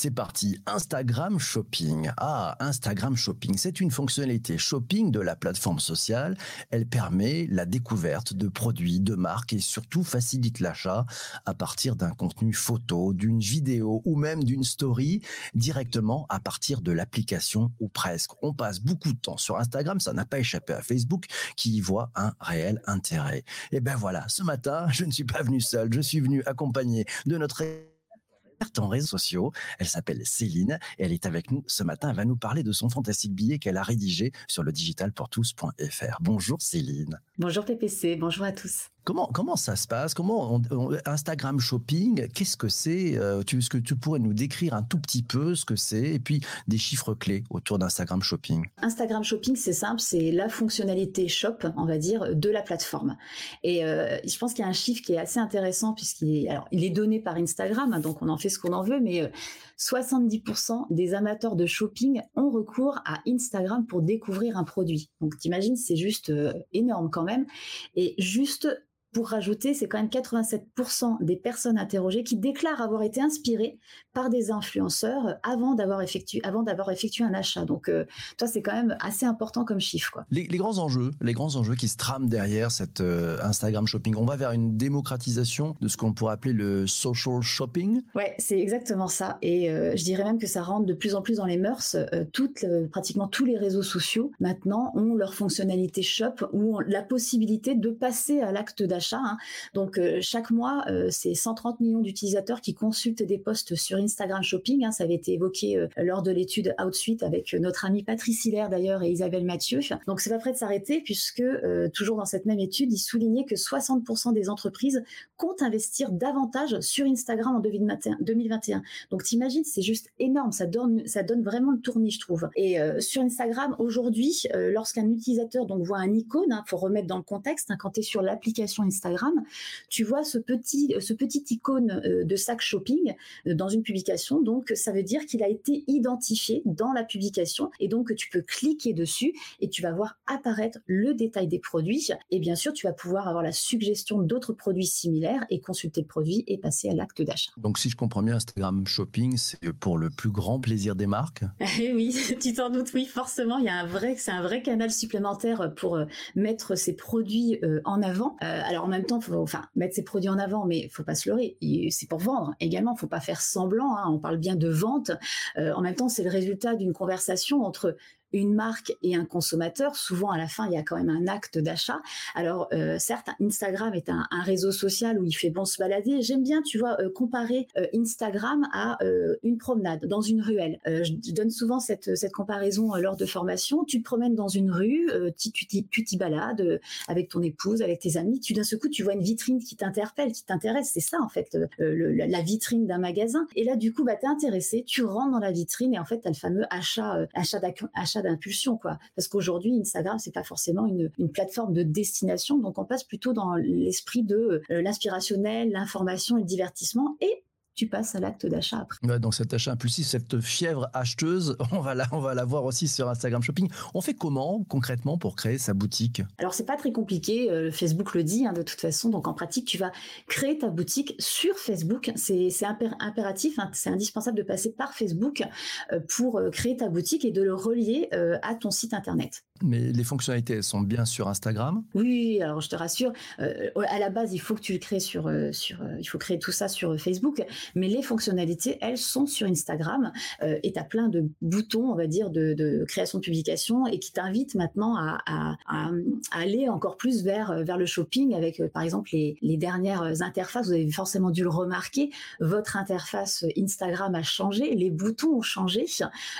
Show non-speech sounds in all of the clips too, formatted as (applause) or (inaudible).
C'est parti, Instagram Shopping. Ah, Instagram Shopping, c'est une fonctionnalité shopping de la plateforme sociale. Elle permet la découverte de produits, de marques et surtout facilite l'achat à partir d'un contenu photo, d'une vidéo ou même d'une story directement à partir de l'application ou presque. On passe beaucoup de temps sur Instagram, ça n'a pas échappé à Facebook qui y voit un réel intérêt. Et ben voilà, ce matin, (laughs) je ne suis pas venu seul, je suis venu accompagné de notre en réseaux sociaux. Elle s'appelle Céline et elle est avec nous ce matin. Elle va nous parler de son fantastique billet qu'elle a rédigé sur le digitalpourtous.fr. Bonjour Céline. Bonjour PPC, bonjour à tous. Comment, comment ça se passe? Comment Instagram Shopping Qu'est-ce que c'est euh, Est-ce que tu pourrais nous décrire un tout petit peu ce que c'est et puis des chiffres clés autour d'Instagram Shopping? Instagram Shopping, c'est simple, c'est la fonctionnalité shop, on va dire, de la plateforme. Et euh, je pense qu'il y a un chiffre qui est assez intéressant puisqu'il est, alors, il est donné par Instagram, hein, donc on en fait ce qu'on en veut, mais 70% euh, des amateurs de shopping ont recours à Instagram pour découvrir un produit. Donc t'imagines, c'est juste énorme quand même. Et juste pour rajouter, c'est quand même 87% des personnes interrogées qui déclarent avoir été inspirées par des influenceurs avant d'avoir effectué, avant d'avoir effectué un achat. Donc, euh, toi, c'est quand même assez important comme chiffre. Quoi. Les, grands enjeux, les grands enjeux qui se trament derrière cette euh, Instagram shopping. On va vers une démocratisation de ce qu'on pourrait appeler le social shopping. Ouais, c'est exactement ça. Et euh, je dirais même que ça rentre de plus en plus dans les mœurs. toutes, pratiquement tous les réseaux sociaux maintenant ont leur fonctionnalité shop ou ont la possibilité de passer à l'acte d'achat Hein. Donc euh, chaque mois, euh, c'est 130 millions d'utilisateurs qui consultent des posts sur Instagram Shopping. Hein. Ça avait été évoqué euh, lors de l'étude Outsuite avec notre ami Patrice Hilaire d'ailleurs et Isabelle Mathieu. Donc c'est pas prêt de s'arrêter puisque toujours dans cette même étude, il soulignait que 60% des entreprises comptent investir davantage sur Instagram en 2021. Donc t'imagines, c'est juste énorme. Ça donne, vraiment le tournis, je trouve. Et sur Instagram aujourd'hui, lorsqu'un utilisateur donc voit un icône, hein, faut remettre dans le contexte, quand tu es sur l'application Instagram, tu vois ce petit, ce petit icône euh, de sac shopping euh, dans une publication. Donc, ça veut dire qu'il a été identifié dans la publication et donc tu peux cliquer dessus et tu vas voir apparaître le détail des produits. Et bien sûr, tu vas pouvoir avoir la suggestion d'autres produits similaires et consulter le produit et passer à l'acte d'achat. Donc, si je comprends bien, Instagram Shopping, c'est pour le plus grand plaisir des marques? (laughs) Eh oui, (laughs) tu t'en doutes, oui, forcément, il y a un vrai, c'est un vrai canal supplémentaire pour euh, mettre ces produits en avant. alors en même temps, faut enfin mettre ses produits en avant, mais faut pas se leurrer. C'est pour vendre également. Faut pas faire semblant. Hein. On parle bien de vente. Euh, en même temps, c'est le résultat d'une conversation entre une marque et un consommateur, souvent à la fin, il y a quand même un acte d'achat. Alors, euh, certes, Instagram est un, réseau social où il fait bon se balader. J'aime bien, tu vois, euh, comparer euh, Instagram à une promenade dans une ruelle. je donne souvent cette, cette comparaison lors de formation. Tu te promènes dans une rue, tu t'y balades avec ton épouse, avec tes amis. Tu d'un seul coup, tu vois une vitrine qui t'interpelle, qui t'intéresse. C'est ça, en fait, la vitrine d'un magasin. Et là, du coup, bah, t'es intéressé, tu rentres dans la vitrine et en fait, t'as le fameux achat, achat, d'impulsion, quoi. Parce qu'aujourd'hui, Instagram, c'est pas forcément une, une, plateforme de destination, donc on passe plutôt dans l'esprit de euh, l'inspirationnel, l'information le divertissement. Et tu passes à l'acte d'achat après. donc cet achat impulsif, cette fièvre acheteuse, (laughs) on va la, on va la voir aussi sur Instagram Shopping. On fait comment concrètement pour créer sa boutique? Alors c'est pas très compliqué, euh, Facebook le dit hein, de toute façon. Donc en pratique, tu vas créer ta boutique sur Facebook. C'est impératif, hein, c'est indispensable de passer par Facebook euh, pour euh, créer ta boutique et de le relier à ton site internet. Mais les fonctionnalités, elles sont bien sur Instagram Oui, alors je te rassure, à la base, il faut que tu le crées sur, sur il faut créer tout ça sur Facebook mais les fonctionnalités, elles sont sur Instagram euh, et tu as plein de boutons, on va dire, de, création de publication et qui t'invitent maintenant à, aller encore plus vers, vers le shopping avec, euh, par exemple, les, dernières interfaces. Vous avez forcément dû le remarquer, votre interface Instagram a changé, les boutons ont changé,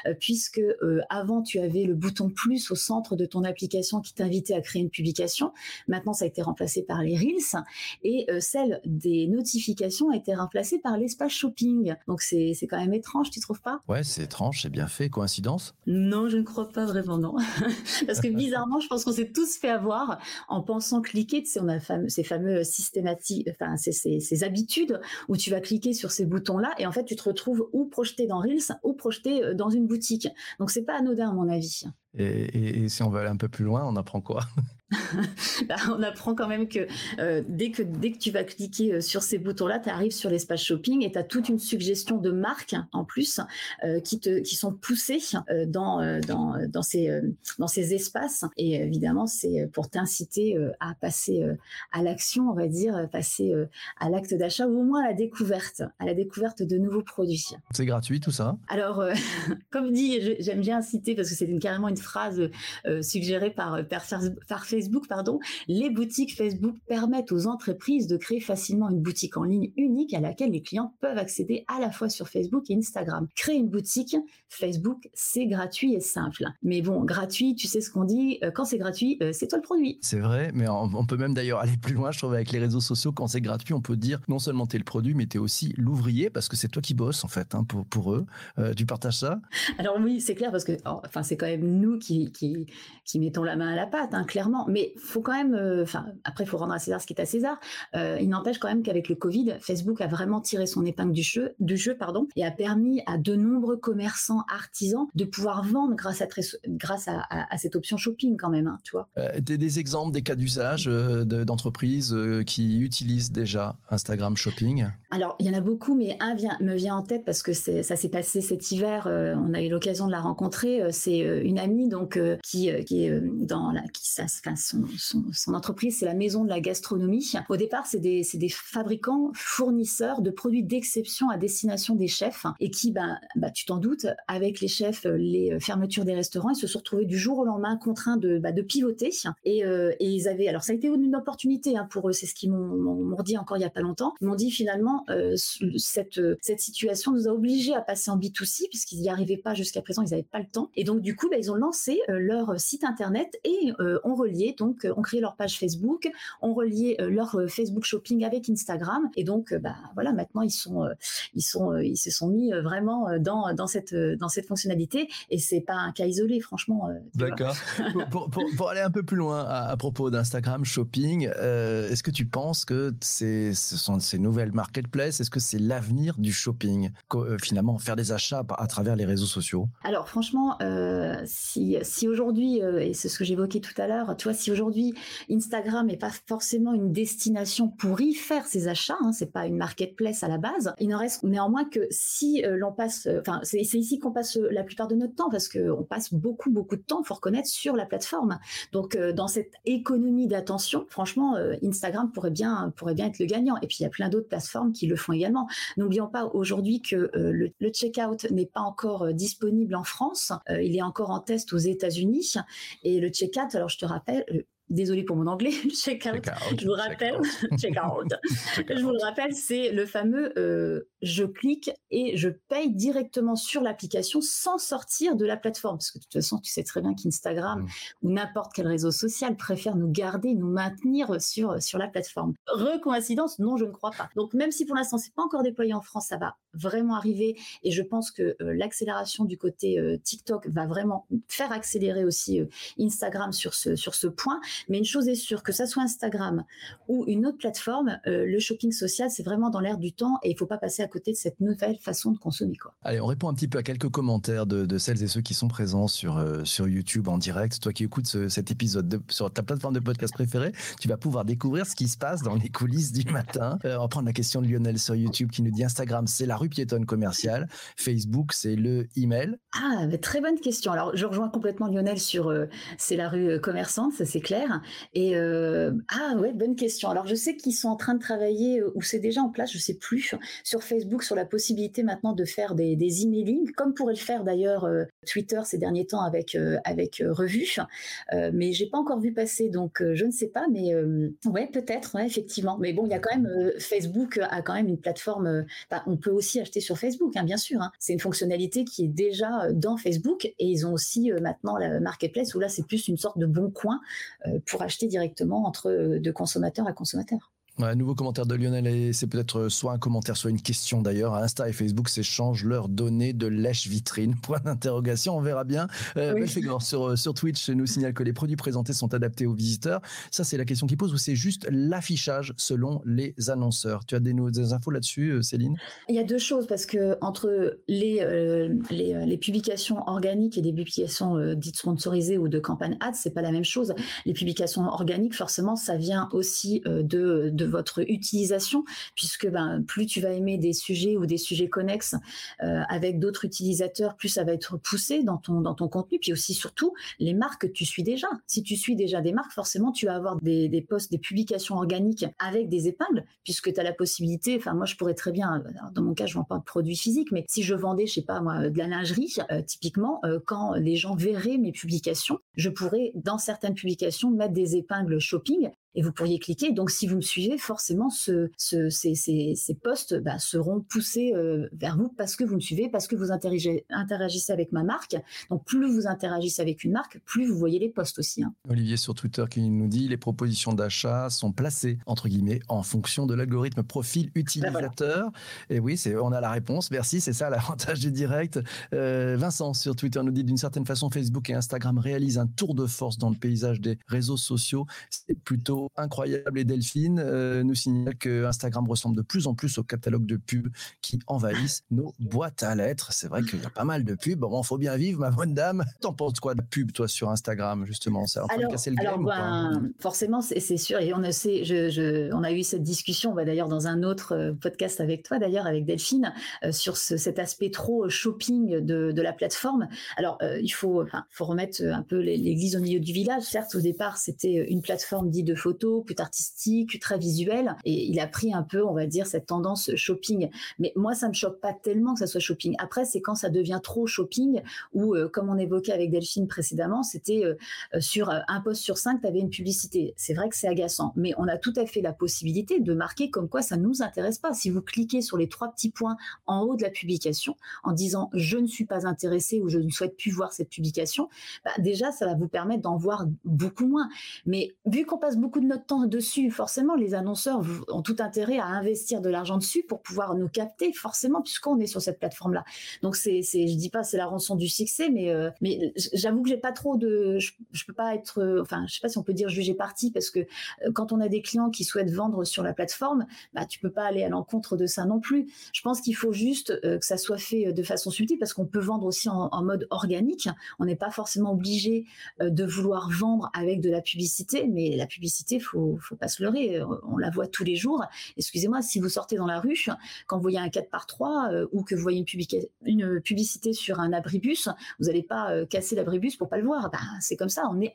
euh, puisque avant, tu avais le bouton plus au centre de ton application qui t'invitait à créer une publication. Maintenant, ça a été remplacé par les Reels et celle des notifications a été remplacée par les pas shopping. Donc c'est quand même étrange, tu trouves pas? Ouais, c'est étrange, c'est bien fait. Coïncidence? Non, je ne crois pas vraiment, non. (laughs) Parce que bizarrement, je pense qu'on s'est tous fait avoir en pensant cliquer. Tu sais, on a ces fameux systématiques, enfin ces, ces, habitudes où tu vas cliquer sur ces boutons-là et en fait tu te retrouves ou projeté dans Reels ou projeté euh, dans une boutique. Donc c'est pas anodin à mon avis. Et, si on veut aller un peu plus loin, on apprend quoi? (laughs) bah, on apprend quand même que, euh, dès que dès que tu vas cliquer euh, sur ces boutons-là, tu arrives sur l'espace shopping et tu as toute une suggestion de marques en plus euh, qui, te, qui sont poussées dans, dans, dans, ces, dans ces espaces. Et évidemment, c'est pour t'inciter à passer à l'action, on va dire, passer à l'acte d'achat ou au moins à la découverte, à la découverte de nouveaux produits. C'est gratuit tout ça? Alors, (laughs) comme dit, j'aime bien citer parce que c'est carrément une phrase suggérée par, par, par Facebook, pardon, les boutiques Facebook permettent aux entreprises de créer facilement une boutique en ligne unique à laquelle les clients peuvent accéder à la fois sur Facebook et Instagram. Créer une boutique Facebook, c'est gratuit et simple. Mais bon, gratuit, tu sais ce qu'on dit, euh, quand c'est gratuit, euh, c'est toi le produit. C'est vrai, mais on, peut même d'ailleurs aller plus loin, je trouve, avec les réseaux sociaux. Quand c'est gratuit, on peut dire non seulement tu es le produit, mais tu es aussi l'ouvrier parce que c'est toi qui bosses en fait hein, pour, pour eux. Euh, tu partages ça? Alors oui, c'est clair parce que enfin, c'est quand même nous qui, qui, qui mettons la main à la pâte, hein, clairement. Mais faut quand même, euh, enfin, après, il faut rendre à César ce qui est à César. Euh, il n'empêche quand même qu'avec le Covid, Facebook a vraiment tiré son épingle du jeu, du jeu pardon, et a permis à de nombreux commerçants, artisans, de pouvoir vendre grâce à, grâce à, cette option shopping quand même, hein, tu vois. Euh, des, exemples, des cas d'usage d'entreprises qui utilisent déjà Instagram Shopping? Alors, il y en a beaucoup, mais un vient, me vient en tête parce que ça s'est passé cet hiver. on a eu l'occasion de la rencontrer. C'est une amie donc qui, qui est dans la, qui, ça, son, son, entreprise, c'est la maison de la gastronomie. Au départ, c'est des, des, fabricants, fournisseurs de produits d'exception à destination des chefs et qui, bah, bah tu t'en doutes, avec les chefs, les fermetures des restaurants, ils se sont retrouvés du jour au lendemain contraints de, bah, de pivoter. Et, euh, et, ils avaient, alors ça a été une opportunité hein, pour eux, c'est ce qu'ils m'ont dit encore il y a pas longtemps. Ils m'ont dit finalement, euh, cette, cette situation nous a obligés à passer en B2C puisqu'ils n'y arrivaient pas jusqu'à présent, ils n'avaient pas le temps. Et donc du coup, bah, ils ont lancé euh, leur site internet et ont relié donc euh, ont créé leur page Facebook, ont relié euh, leur euh, Facebook Shopping avec Instagram, et donc bah voilà, maintenant ils sont ils sont ils se sont mis vraiment dans dans cette dans cette fonctionnalité, et c'est pas un cas isolé, franchement. D'accord. (laughs) pour, pour, aller un peu plus loin à, propos d'Instagram Shopping, est-ce que tu penses que c'est ce sont ces nouvelles marketplaces, est-ce que c'est l'avenir du shopping, finalement faire des achats à travers les réseaux sociaux? Alors franchement, si si aujourd'hui et c'est ce que j'évoquais tout à l'heure, tu vois, si aujourd'hui Instagram n'est pas forcément une destination pour y faire ses achats, hein, c'est pas une marketplace à la base, il n'en reste néanmoins que si euh, l'on passe, euh, enfin c'est ici qu'on passe la plupart de notre temps parce qu'on passe beaucoup beaucoup de temps, faut reconnaître, sur la plateforme. Donc euh, dans cette économie d'attention, franchement, Instagram pourrait bien pourrait bien être le gagnant. Et puis il y a plein d'autres plateformes qui le font également. N'oublions pas aujourd'hui que le, le checkout n'est pas encore disponible en France, il est encore en test aux États-Unis et le checkout, alors je te rappelle, it désolé pour mon anglais, (laughs) check out. je vous rappelle, (laughs) check out. (laughs) je vous le rappelle, c'est le fameux euh, je clique et je paye directement sur l'application sans sortir de la plateforme. Parce que de toute façon, tu sais très bien qu'Instagram mm. ou n'importe quel réseau social préfère nous garder, nous maintenir sur, sur la plateforme. Recoïncidence Non, je ne crois pas. Donc même si pour l'instant c'est pas encore déployé en France, ça va vraiment arriver et je pense que euh, l'accélération du côté euh, TikTok va vraiment faire accélérer aussi Instagram sur ce, sur ce point. Mais une chose est sûre, que ça soit Instagram ou une autre plateforme, euh, le shopping social, c'est vraiment dans l'air du temps et il ne faut pas passer à côté de cette nouvelle façon de consommer. Quoi. Allez, on répond un petit peu à quelques commentaires de, celles et ceux qui sont présents sur, euh, sur YouTube en direct. Toi qui écoutes cet épisode sur ta plateforme de podcast préférée, tu vas pouvoir découvrir ce qui se passe dans les coulisses du matin. Euh, on va prendre la question de Lionel sur YouTube qui nous dit Instagram, c'est la rue piétonne commerciale. Facebook, c'est le email. Ah, très bonne question. Alors, je rejoins complètement Lionel sur c'est la rue commerçante, ça c'est clair. Et euh, ah ouais, bonne question. Alors je sais qu'ils sont en train de travailler euh, ou c'est déjà en place, je sais plus, sur Facebook sur la possibilité maintenant de faire des, des emailing, comme pourrait le faire d'ailleurs euh, Twitter ces derniers temps avec avec Revue. mais j'ai pas encore vu passer, donc je ne sais pas. Mais ouais, peut-être, effectivement. Mais bon, il y a quand même Facebook a quand même une plateforme. on peut aussi acheter sur Facebook, hein, bien sûr. Hein. C'est une fonctionnalité qui est déjà dans Facebook et ils ont aussi maintenant la marketplace où là c'est plus une sorte de bon coin pour acheter directement entre euh, de consommateur à consommateur. Ouais, nouveau commentaire de Lionel, et c'est peut-être soit un commentaire, soit une question d'ailleurs. Insta et Facebook s'échangent leurs données de lèche-vitrine. (laughs) Point d'interrogation, on verra bien. Euh, sur, euh, sur Twitch nous signale que les produits présentés sont adaptés aux visiteurs. Ça, c'est la question qui pose, ou c'est juste l'affichage selon les annonceurs? Tu as des, des infos là-dessus, euh, Céline? Il y a deux choses, parce que entre les, euh, les, les, publications organiques et des publications dites sponsorisées ou de campagne ads, c'est pas la même chose. Les publications organiques, forcément, ça vient aussi de, de votre utilisation, puisque ben, plus tu vas aimer des sujets ou des sujets connexes euh, avec d'autres utilisateurs, plus ça va être poussé dans ton, contenu, puis aussi surtout les marques que tu suis déjà. Si tu suis déjà des marques, forcément tu vas avoir des, posts, des publications organiques avec des épingles, puisque tu as la possibilité, enfin moi je pourrais très bien, dans mon cas je vends pas de produits physiques, mais si je vendais, je sais pas moi, de la lingerie, euh, typiquement, euh, quand les gens verraient mes publications, je pourrais dans certaines publications mettre des épingles shopping et vous pourriez cliquer. Donc, si vous me suivez, forcément, ce, ce, ces, ces, ces, posts bah, seront poussés euh, vers vous parce que vous me suivez, parce que vous interagissez, interagissez avec ma marque. Donc, plus vous interagissez avec une marque, plus vous voyez les posts aussi. Hein. Olivier sur Twitter qui nous dit les propositions d'achat sont placées entre guillemets en fonction de l'algorithme profil ben utilisateur. Et oui, c'est on a la réponse. Merci, c'est ça (laughs) l'avantage du direct. Euh, Vincent sur Twitter nous dit d'une certaine façon, Facebook et Instagram réalisent un tour de force dans le paysage des réseaux sociaux. C'est plutôt incroyable et Delphine euh, nous signale que Instagram ressemble de plus en plus au catalogue de pubs qui envahissent nos boîtes à lettres. C'est vrai qu'il y a pas mal de pubs. Bon, faut bien vivre, ma bonne dame. T'en penses quoi de pub, toi, sur Instagram, justement? C'est en alors, casser le game ben, Forcément, c'est sûr. Et on a, je, on a eu cette discussion, va d'ailleurs dans un autre euh, podcast avec toi, d'ailleurs, avec Delphine, euh, sur cet aspect trop shopping de, de la plateforme. Alors, il faut, faut remettre un peu l'église au milieu du village. Certes, au départ, c'était une plateforme dite de photos plus artistique, très visuel. Et il a pris un peu, on va dire, cette tendance shopping. Mais moi, ça me choque pas tellement que ça soit shopping. Après, c'est quand ça devient trop shopping, ou euh, comme on évoquait avec Delphine précédemment, c'était euh, euh, sur un poste sur cinq, tu avais une publicité. C'est vrai que c'est agaçant, mais on a tout à fait la possibilité de marquer comme quoi ça ne nous intéresse pas. Si vous cliquez sur les trois petits points en haut de la publication en disant je ne suis pas intéressé ou je ne souhaite plus voir cette publication, bah, déjà ça va vous permettre d'en voir beaucoup moins. Mais vu qu'on passe beaucoup de notre temps dessus. Forcément, les annonceurs ont tout intérêt à investir de l'argent dessus pour pouvoir nous capter, forcément, puisqu'on est sur cette plateforme-là. Donc, c'est, je dis pas c'est la rançon du succès, mais, euh, j'avoue que j'ai pas trop de, je, je, peux pas être, euh, enfin, je sais pas si on peut dire juger parti, parce que euh, quand on a des clients qui souhaitent vendre sur la plateforme, bah, tu peux pas aller à l'encontre de ça non plus. Je pense qu'il faut juste que ça soit fait de façon subtile, parce qu'on peut vendre aussi en mode organique. On n'est pas forcément obligé de vouloir vendre avec de la publicité, mais la publicité, faut, faut pas se leurrer. On la voit tous les jours. Excusez-moi, si vous sortez dans la rue, quand vous voyez un 4 par 3 euh, ou que vous voyez une, publicité sur un abribus, vous n'allez pas euh, casser l'abribus pour pas le voir. Ben, c'est comme ça. On est,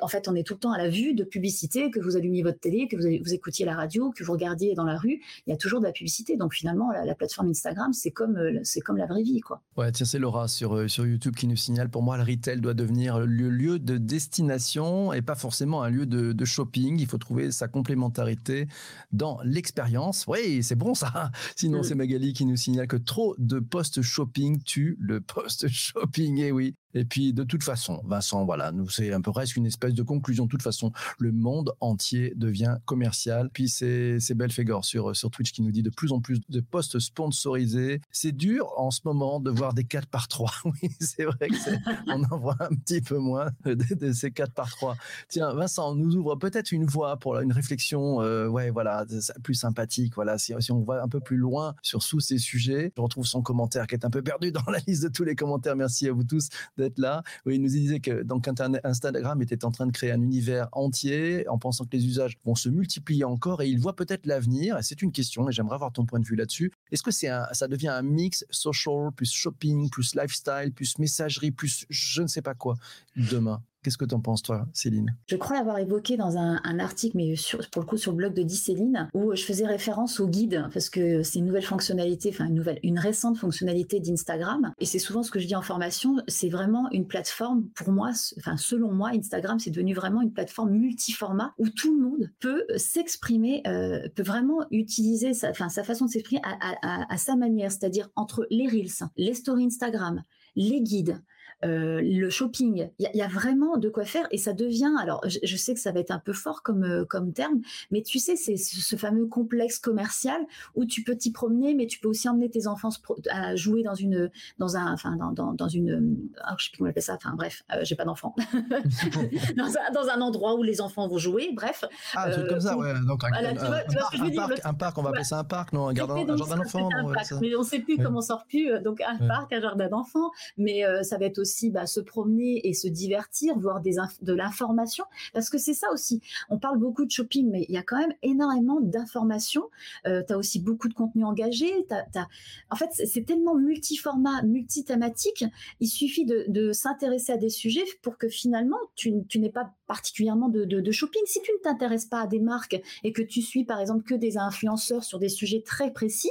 en fait, on est tout le temps à la vue de publicité, que vous allumiez votre télé, que vous, écoutiez la radio, que vous regardiez dans la rue. Il y a toujours de la publicité. Donc finalement, la, plateforme Instagram, c'est comme, euh, c'est comme la vraie vie, quoi. Ouais, tiens, c'est Laura sur, YouTube qui nous signale. Pour moi, le retail doit devenir le lieu de destination et pas forcément un lieu de shopping. Il faut trouver sa complémentarité dans l'expérience. Oui, c'est bon ça. Sinon, c'est Magali qui nous signale que trop de post shopping tue le post shopping. Et oui, et puis, de toute façon, Vincent, voilà, nous, c'est un peu presque une espèce de conclusion. De toute façon, le monde entier devient commercial. Puis, c'est, c'est Belfegor sur, sur Twitch qui nous dit de plus en plus de posts sponsorisés. C'est dur en ce moment de voir des 4 par 3. (laughs) Oui, c'est vrai que c'est, (laughs) on en voit un petit peu moins de, ces 4 par 3. Tiens, Vincent, nous ouvre peut-être une voie pour une réflexion, euh, ouais, voilà, plus sympathique. Voilà, si, si on voit un peu plus loin sur tous ces sujets, je retrouve son commentaire qui est un peu perdu dans la liste de tous les commentaires. Merci à vous tous là. Oui, il nous disait que donc Instagram était en train de créer un univers entier en pensant que les usages vont se multiplier encore et il voit peut-être l'avenir. Et c'est une question et j'aimerais avoir ton point de vue là-dessus. Est-ce que c'est ça devient un mix social plus shopping plus lifestyle plus messagerie plus je ne sais pas quoi demain? Qu'est-ce que tu en penses, toi, Céline? Je crois avoir évoqué dans un, article, mais pour le coup sur le blog de Céline, où je faisais référence au guide, parce que c'est une nouvelle fonctionnalité, enfin une nouvelle, une récente fonctionnalité d'Instagram. Et c'est souvent ce que je dis en formation, c'est vraiment une plateforme, pour moi, enfin selon moi, Instagram, c'est devenu vraiment une plateforme multiformat où tout le monde peut s'exprimer, euh, peut vraiment utiliser sa façon de s'exprimer à, à sa manière, c'est-à-dire entre les Reels, les stories Instagram, les guides, le shopping. Il y, a vraiment de quoi faire et ça devient. Alors, je, sais que ça va être un peu fort comme comme terme, mais tu sais, c'est ce fameux complexe commercial où tu peux t'y promener, mais tu peux aussi emmener tes enfants à jouer dans une dans un enfin dans, dans, dans une ah, je sais plus comment on appelle ça. Enfin bref, j'ai pas d'enfants. (laughs) dans, un, dans, un, endroit où les enfants vont jouer. Bref. Ah, un truc comme ça, ouais. Donc un, parc, un parc, on va appeler ça un parc, non un, jardin, d'enfants. mais on sait plus comment on sort plus. Donc un parc, un jardin d'enfants, mais ça va être aussi bah, se promener et se divertir, voir des de l'information, parce que c'est ça aussi. On parle beaucoup de shopping, mais il y a quand même énormément d'informations. Euh, tu as aussi beaucoup de contenu engagé. En fait, c'est tellement multiformat, multithématique. Il suffit de, s'intéresser à des sujets pour que finalement, tu, n'aies pas particulièrement de, shopping. Si tu ne t'intéresses pas à des marques et que tu suis, par exemple, que des influenceurs sur des sujets très précis,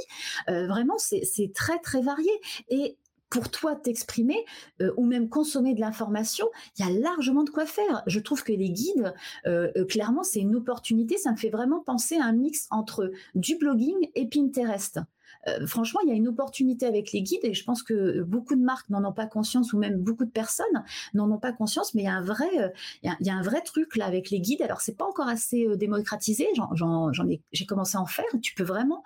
euh, vraiment, c'est très, très varié. Et pour toi t'exprimer euh, ou même consommer de l'information, il y a largement de quoi faire. Je trouve que les guides, euh, euh, clairement, c'est une opportunité. Ça me fait vraiment penser à un mix entre du blogging et Pinterest. Euh, franchement, il y a une opportunité avec les guides et je pense que beaucoup de marques n'en ont pas conscience ou même beaucoup de personnes n'en ont pas conscience, mais il y a un vrai, euh, il y a, un vrai truc là avec les guides. Alors c'est pas encore assez euh, démocratisé. J'en, ai, j'ai commencé à en faire. Tu peux vraiment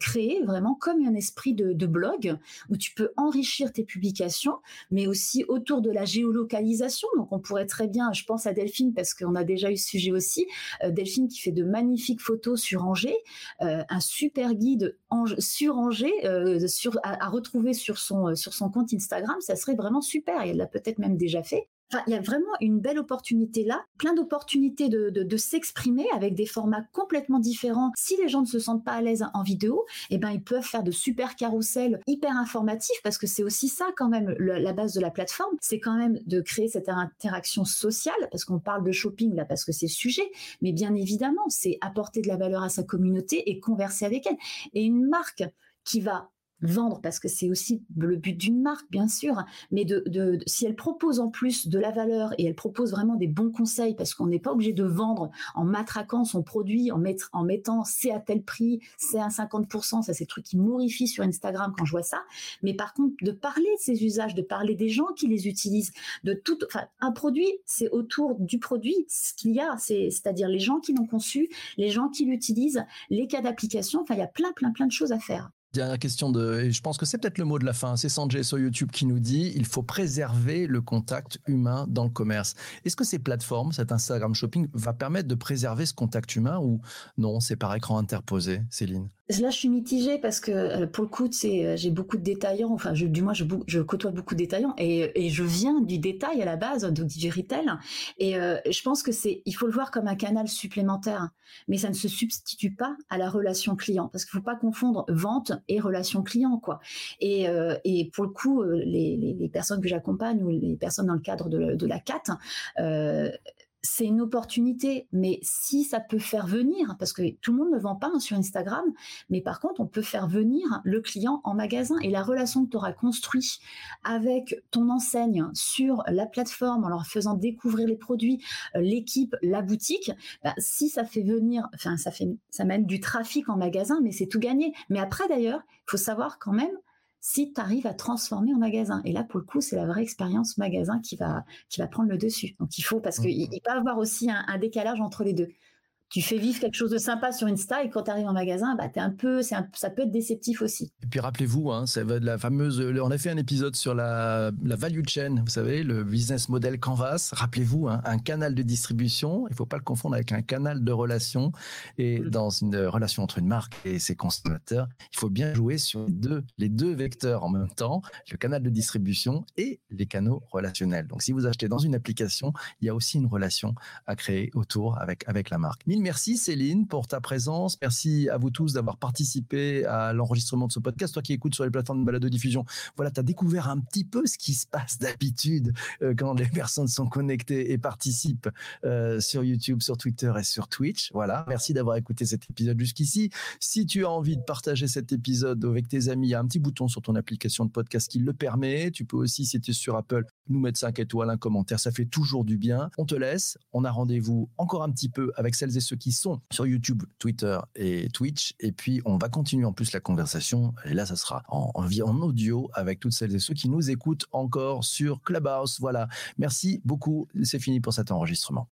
créer vraiment comme un esprit de, de, blog où tu peux enrichir tes publications, mais aussi autour de la géolocalisation. Donc on pourrait très bien, je pense à Delphine parce qu'on a déjà eu ce sujet aussi. Delphine qui fait de magnifiques photos sur Angers, un super guide sur Angers euh, sur, à, retrouver sur son, euh, sur son compte Instagram, ça serait vraiment super. Elle l'a peut-être même déjà fait. Il y a vraiment une belle opportunité là, plein d'opportunités de, de, s'exprimer avec des formats complètement différents. Si les gens ne se sentent pas à l'aise en vidéo, eh ben ils peuvent faire de super carousels hyper informatifs parce que c'est aussi ça quand même la base de la plateforme, c'est quand même de créer cette interaction sociale parce qu'on parle de shopping là parce que c'est le sujet, mais bien évidemment c'est apporter de la valeur à sa communauté et converser avec elle. Et une marque qui va vendre parce que c'est aussi le but d'une marque bien sûr mais de, si elle propose en plus de la valeur et elle propose vraiment des bons conseils parce qu'on n'est pas obligé de vendre en matraquant son produit en, mettant c'est à tel prix c'est à 50% ça c'est le truc qui m'horrifie sur Instagram quand je vois ça. Mais par contre de parler de ses usages de parler des gens qui les utilisent de tout enfin un produit c'est autour du produit ce qu'il y a c'est c'est-à-dire les gens qui l'ont conçu les gens qui l'utilisent les cas d'application enfin il y a plein plein plein de choses à faire Dernière question de, et je pense que c'est peut-être le mot de la fin. C'est Sanjay sur YouTube qui nous dit il faut préserver le contact humain dans le commerce. Est-ce que ces plateformes, cet Instagram Shopping, va permettre de préserver ce contact humain ou non, c'est par écran interposé, Céline? Là, je suis mitigée parce que euh, pour le coup, c'est euh, j'ai beaucoup de détaillants. Enfin, du moins, je, côtoie beaucoup de détaillants et, je viens du détail à la base, donc du retail. Et euh, je pense que c'est, il faut le voir comme un canal supplémentaire, mais ça ne se substitue pas à la relation client parce qu'il faut pas confondre vente et relation client, quoi. Et, et pour le coup, les, les, les personnes que j'accompagne ou les personnes dans le cadre de, de la CAT, euh, c'est une opportunité. Mais si ça peut faire venir, parce que tout le monde ne vend pas hein, sur Instagram, mais par contre, on peut faire venir le client en magasin et la relation que tu auras construite avec ton enseigne sur la plateforme en leur faisant découvrir les produits, euh, l'équipe, la boutique, bah, si ça fait venir, enfin, ça fait, ça mène du trafic en magasin, mais c'est tout gagné. Mais après, d'ailleurs, il faut savoir quand même si tu arrives à transformer en magasin. Et là, pour le coup, c'est la vraie expérience magasin qui va, qui va prendre le dessus. Donc, il faut, parce qu'il mmh. peut y avoir aussi un, décalage entre les deux tu fais vivre quelque chose de sympa sur Insta et quand tu arrives en magasin, bah, es un peu, un, ça peut être déceptif aussi. Et puis rappelez-vous, hein, la fameuse, on a fait un épisode sur la, la, value chain, vous savez, le business model Canvas. Rappelez-vous, hein, un canal de distribution, il faut pas le confondre avec un canal de relation. Et mm. dans une relation entre une marque et ses consommateurs, il faut bien jouer sur les deux, les deux vecteurs en même temps, le canal de distribution et les canaux relationnels. Donc si vous achetez dans une application, il y a aussi une relation à créer autour avec, avec la marque merci Céline pour ta présence. Merci à vous tous d'avoir participé à l'enregistrement de ce podcast. Toi qui écoutes sur les plateformes de balade de diffusion, voilà, tu as découvert un petit peu ce qui se passe d'habitude euh, quand les personnes sont connectées et participent euh, sur YouTube, sur Twitter et sur Twitch. Voilà, merci d'avoir écouté cet épisode jusqu'ici. Si tu as envie de partager cet épisode avec tes amis, il y a un petit bouton sur ton application de podcast qui le permet. Tu peux aussi, si tu es sur Apple, nous mettre 5 étoiles, un commentaire. Ça fait toujours du bien. On te laisse. On a rendez-vous encore un petit peu avec celles et ceux qui sont sur YouTube, Twitter et Twitch. Et puis, on va continuer en plus la conversation. Là, ça sera en audio avec toutes celles et ceux qui nous écoutent encore sur Clubhouse. Voilà. Merci beaucoup. C'est fini pour cet enregistrement.